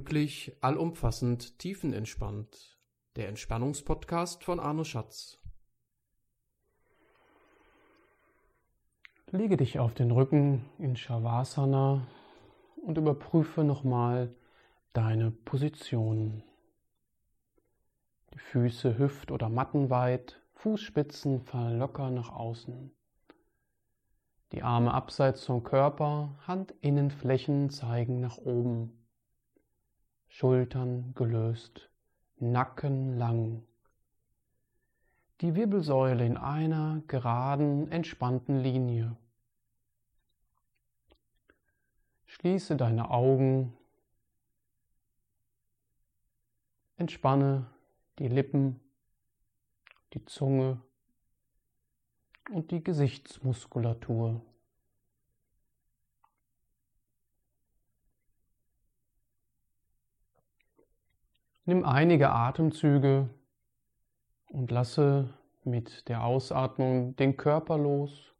Glücklich, allumfassend, tiefenentspannt. Der Entspannungspodcast von Arno Schatz. Lege dich auf den Rücken in Shavasana und überprüfe nochmal deine Position. Die Füße hüft- oder mattenweit, Fußspitzen fallen locker nach außen. Die Arme abseits vom Körper, Handinnenflächen zeigen nach oben. Schultern gelöst, Nacken lang. Die Wirbelsäule in einer geraden, entspannten Linie. Schließe deine Augen, entspanne die Lippen, die Zunge und die Gesichtsmuskulatur. Nimm einige Atemzüge und lasse mit der Ausatmung den Körper los.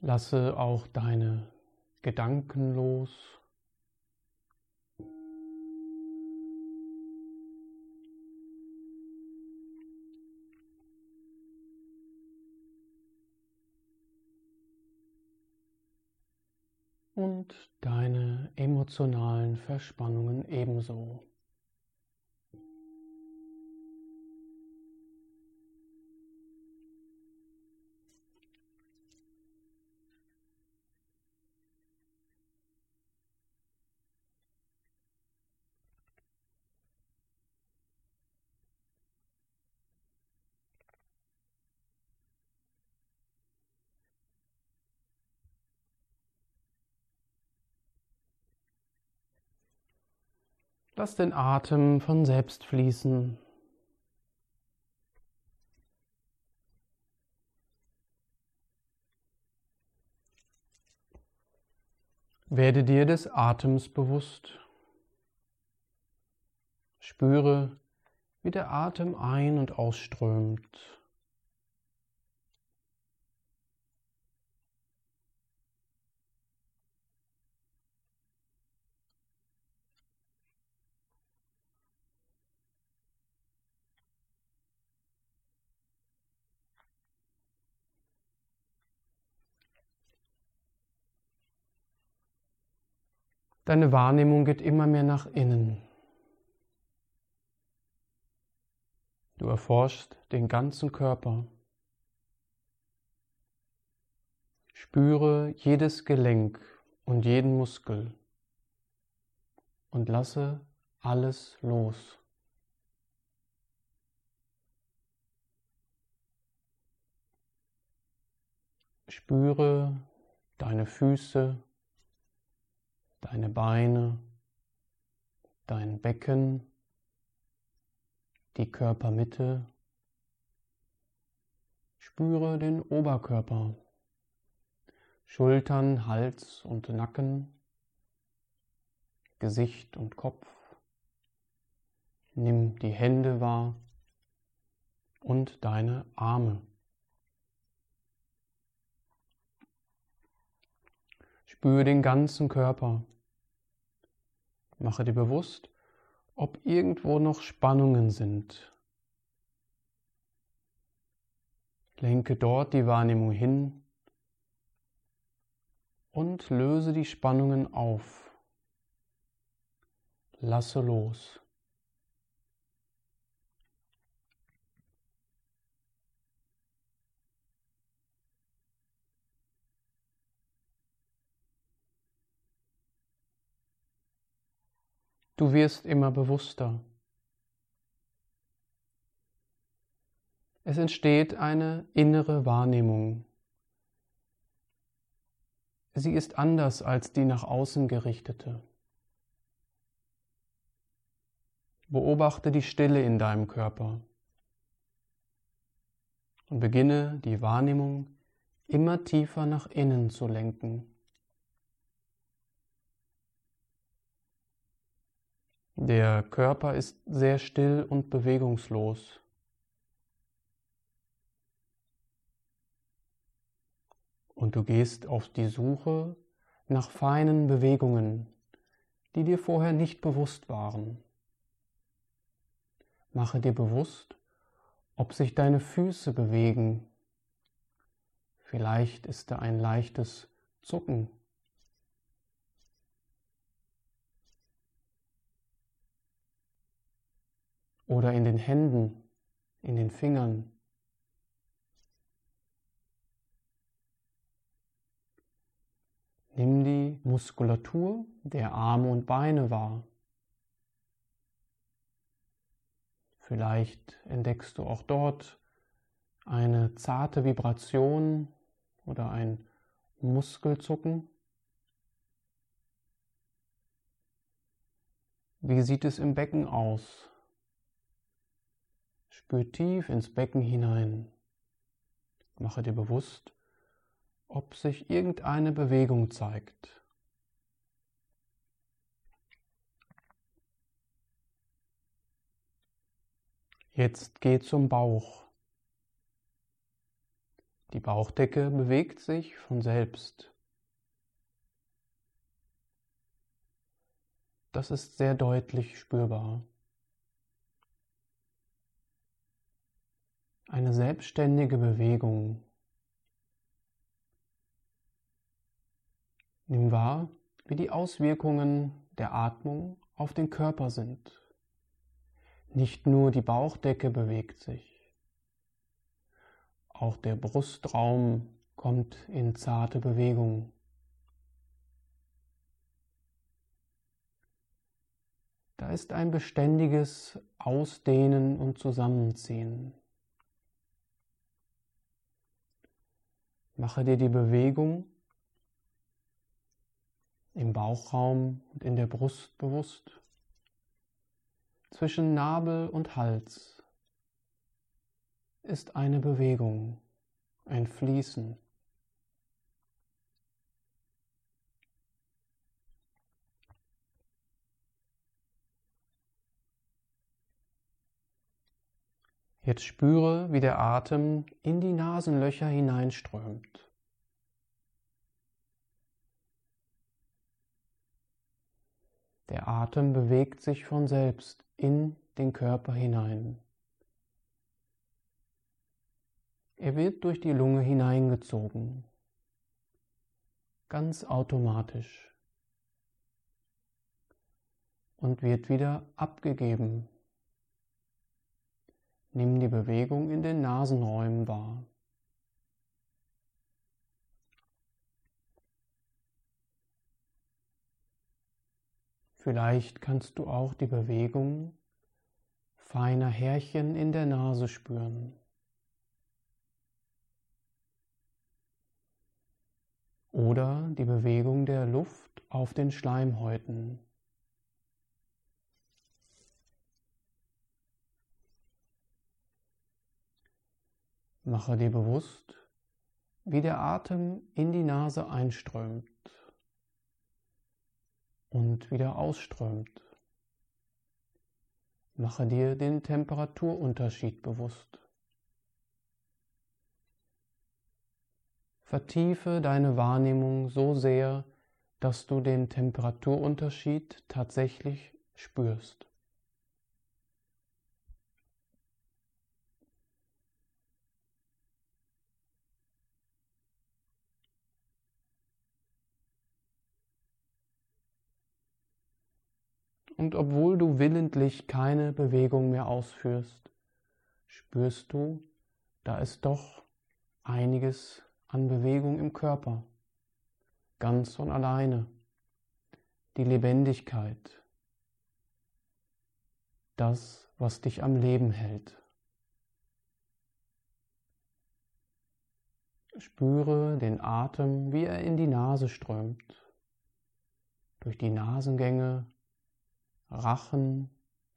Lasse auch deine Gedanken los. Und deine emotionalen Verspannungen ebenso. Lass den Atem von selbst fließen. Werde dir des Atems bewusst. Spüre, wie der Atem ein- und ausströmt. Deine Wahrnehmung geht immer mehr nach innen. Du erforschst den ganzen Körper. Spüre jedes Gelenk und jeden Muskel und lasse alles los. Spüre deine Füße, deine Beine, dein Becken, die Körpermitte. Spüre den Oberkörper, Schultern, Hals und Nacken, Gesicht und Kopf. Nimm die Hände wahr und deine Arme. Spüre den ganzen Körper. Mache dir bewusst, ob irgendwo noch Spannungen sind. Lenke dort die Wahrnehmung hin und löse die Spannungen auf. Lasse los. Du wirst immer bewusster. Es entsteht eine innere Wahrnehmung. Sie ist anders als die nach außen gerichtete. Beobachte die Stille in deinem Körper und beginne die Wahrnehmung immer tiefer nach innen zu lenken. Der Körper ist sehr still und bewegungslos. Und du gehst auf die Suche nach feinen Bewegungen, die dir vorher nicht bewusst waren. Mache dir bewusst, ob sich deine Füße bewegen. Vielleicht ist da ein leichtes Zucken Oder in den Händen, in den Fingern. Nimm die Muskulatur der Arme und Beine wahr. Vielleicht entdeckst du auch dort eine zarte Vibration oder ein Muskelzucken. Wie sieht es im Becken aus? Spür tief ins Becken hinein. Mache dir bewusst, ob sich irgendeine Bewegung zeigt. Jetzt geh zum Bauch. Die Bauchdecke bewegt sich von selbst. Das ist sehr deutlich spürbar. Eine selbstständige Bewegung Nimm wahr, wie die Auswirkungen der Atmung auf den Körper sind. Nicht nur die Bauchdecke bewegt sich, auch der Brustraum kommt in zarte Bewegung. Da ist ein beständiges Ausdehnen und Zusammenziehen. Mache dir die Bewegung im Bauchraum und in der Brust bewusst. Zwischen Nabel und Hals ist eine Bewegung, ein Fließen. Jetzt spüre, wie der Atem in die Nasenlöcher hineinströmt. Der Atem bewegt sich von selbst in den Körper hinein. Er wird durch die Lunge hineingezogen, ganz automatisch und wird wieder abgegeben. Nimm die Bewegung in den Nasenräumen wahr. Vielleicht kannst du auch die Bewegung feiner Härchen in der Nase spüren. Oder die Bewegung der Luft auf den Schleimhäuten. Mache dir bewusst, wie der Atem in die Nase einströmt und wieder ausströmt. Mache dir den Temperaturunterschied bewusst. Vertiefe deine Wahrnehmung so sehr, dass du den Temperaturunterschied tatsächlich spürst. Und obwohl du willentlich keine Bewegung mehr ausführst, spürst du, da ist doch einiges an Bewegung im Körper, ganz von alleine. Die Lebendigkeit, das, was dich am Leben hält. Spüre den Atem, wie er in die Nase strömt, durch die Nasengänge Rachen,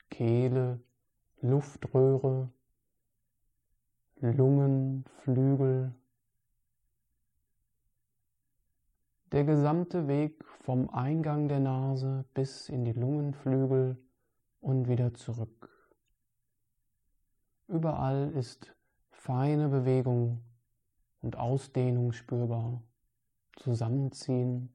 Kehle, Luftröhre, Lungen, Flügel. Der gesamte Weg vom Eingang der Nase bis in die Lungenflügel und wieder zurück. Überall ist feine Bewegung und Ausdehnung spürbar zusammenziehen.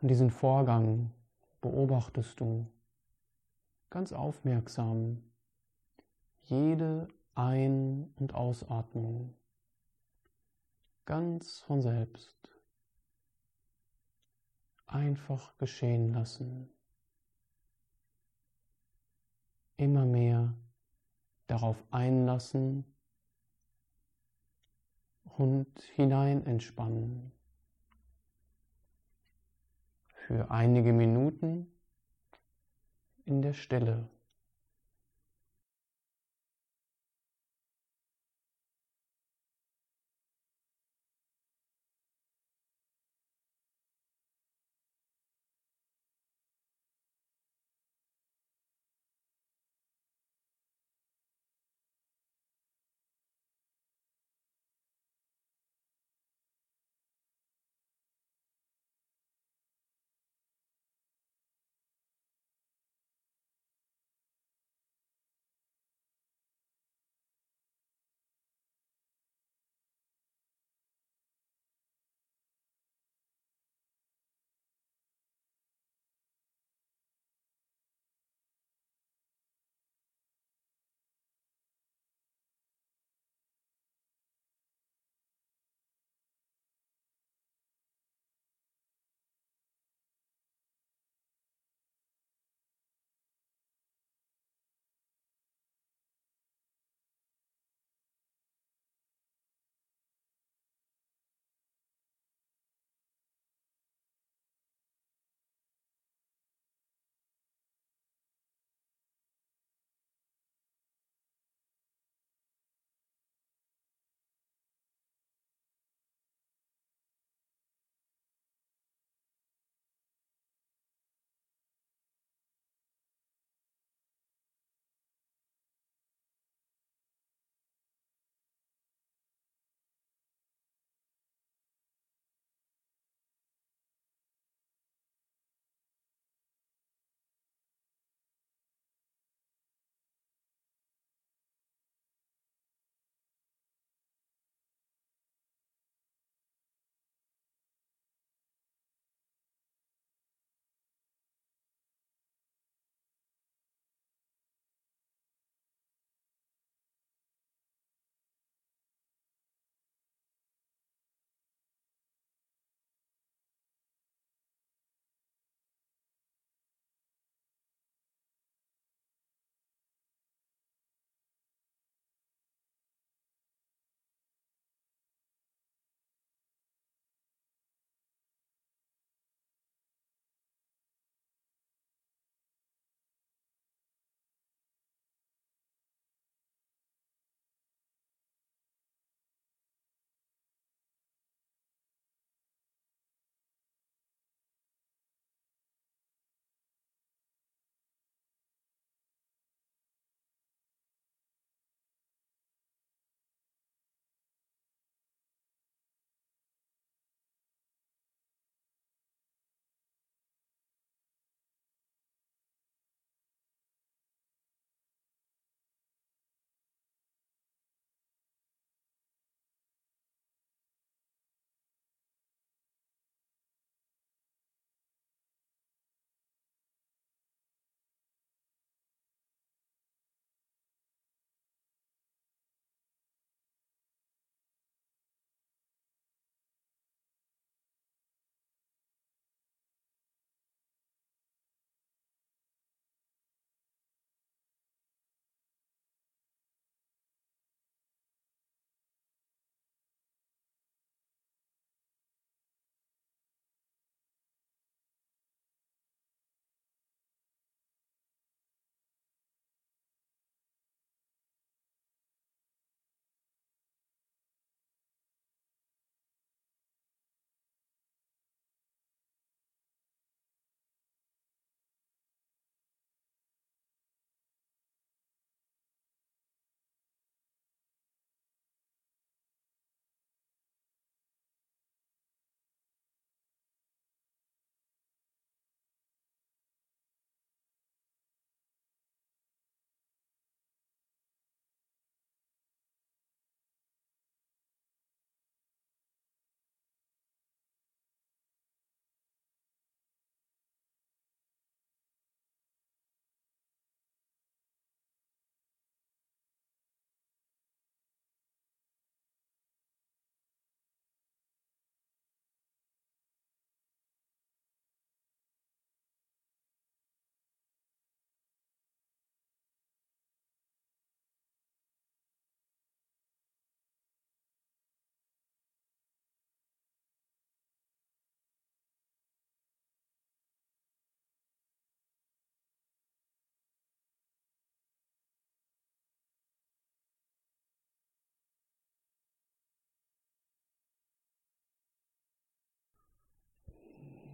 Und diesen Vorgang beobachtest du ganz aufmerksam jede Ein- und Ausatmung ganz von selbst einfach geschehen lassen. Immer mehr darauf einlassen und hinein entspannen. Für einige Minuten in der Stille.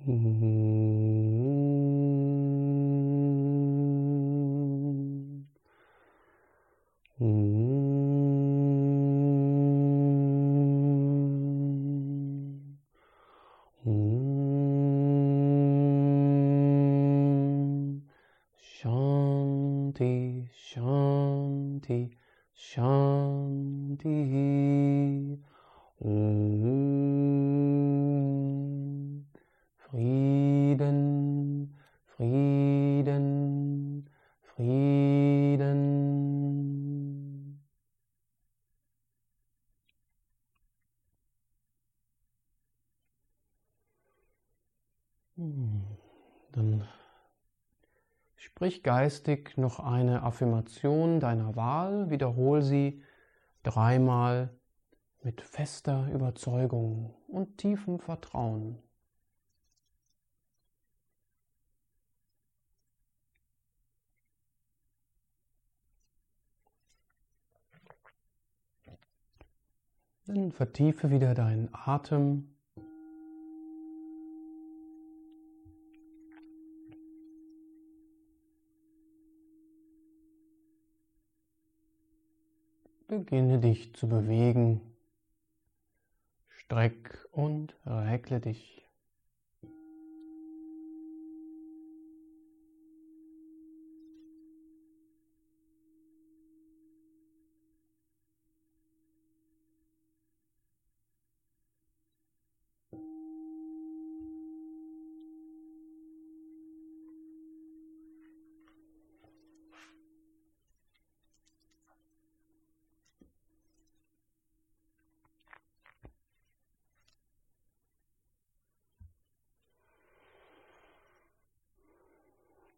Shanti, Shanti, Shanti. Om. Frieden, Frieden, Frieden. Hm, Dann sprich geistig noch eine Affirmation deiner Wahl, wiederhol sie dreimal mit fester Überzeugung und tiefem Vertrauen. Dann vertiefe wieder deinen Atem. Beginne dich zu bewegen. Streck und regle dich.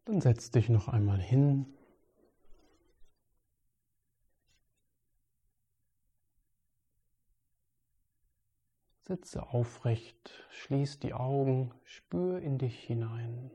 Dann setz dich noch einmal hin. Sitze aufrecht, schließ die Augen, spür in dich hinein.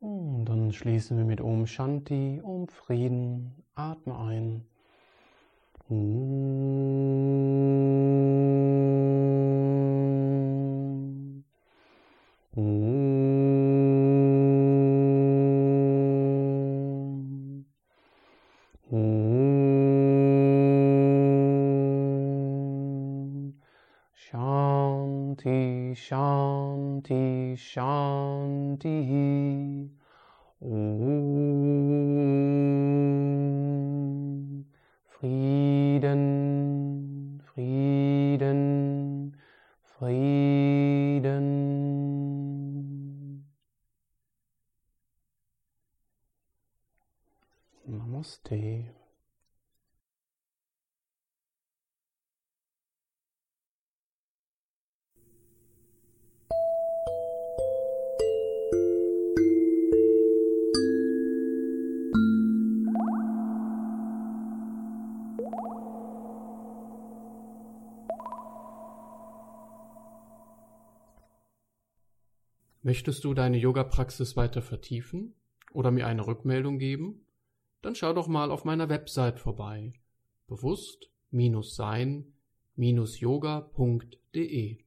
Und dann schließen wir mit Om Shanti, Om Frieden. Atme ein. Om. Om. Shanti, Shanti, Shanti. Namaste. Möchtest du deine Yoga-Praxis weiter vertiefen oder mir eine Rückmeldung geben? Dann schau doch mal auf meiner Website vorbei. Bewusst-sein-yoga.de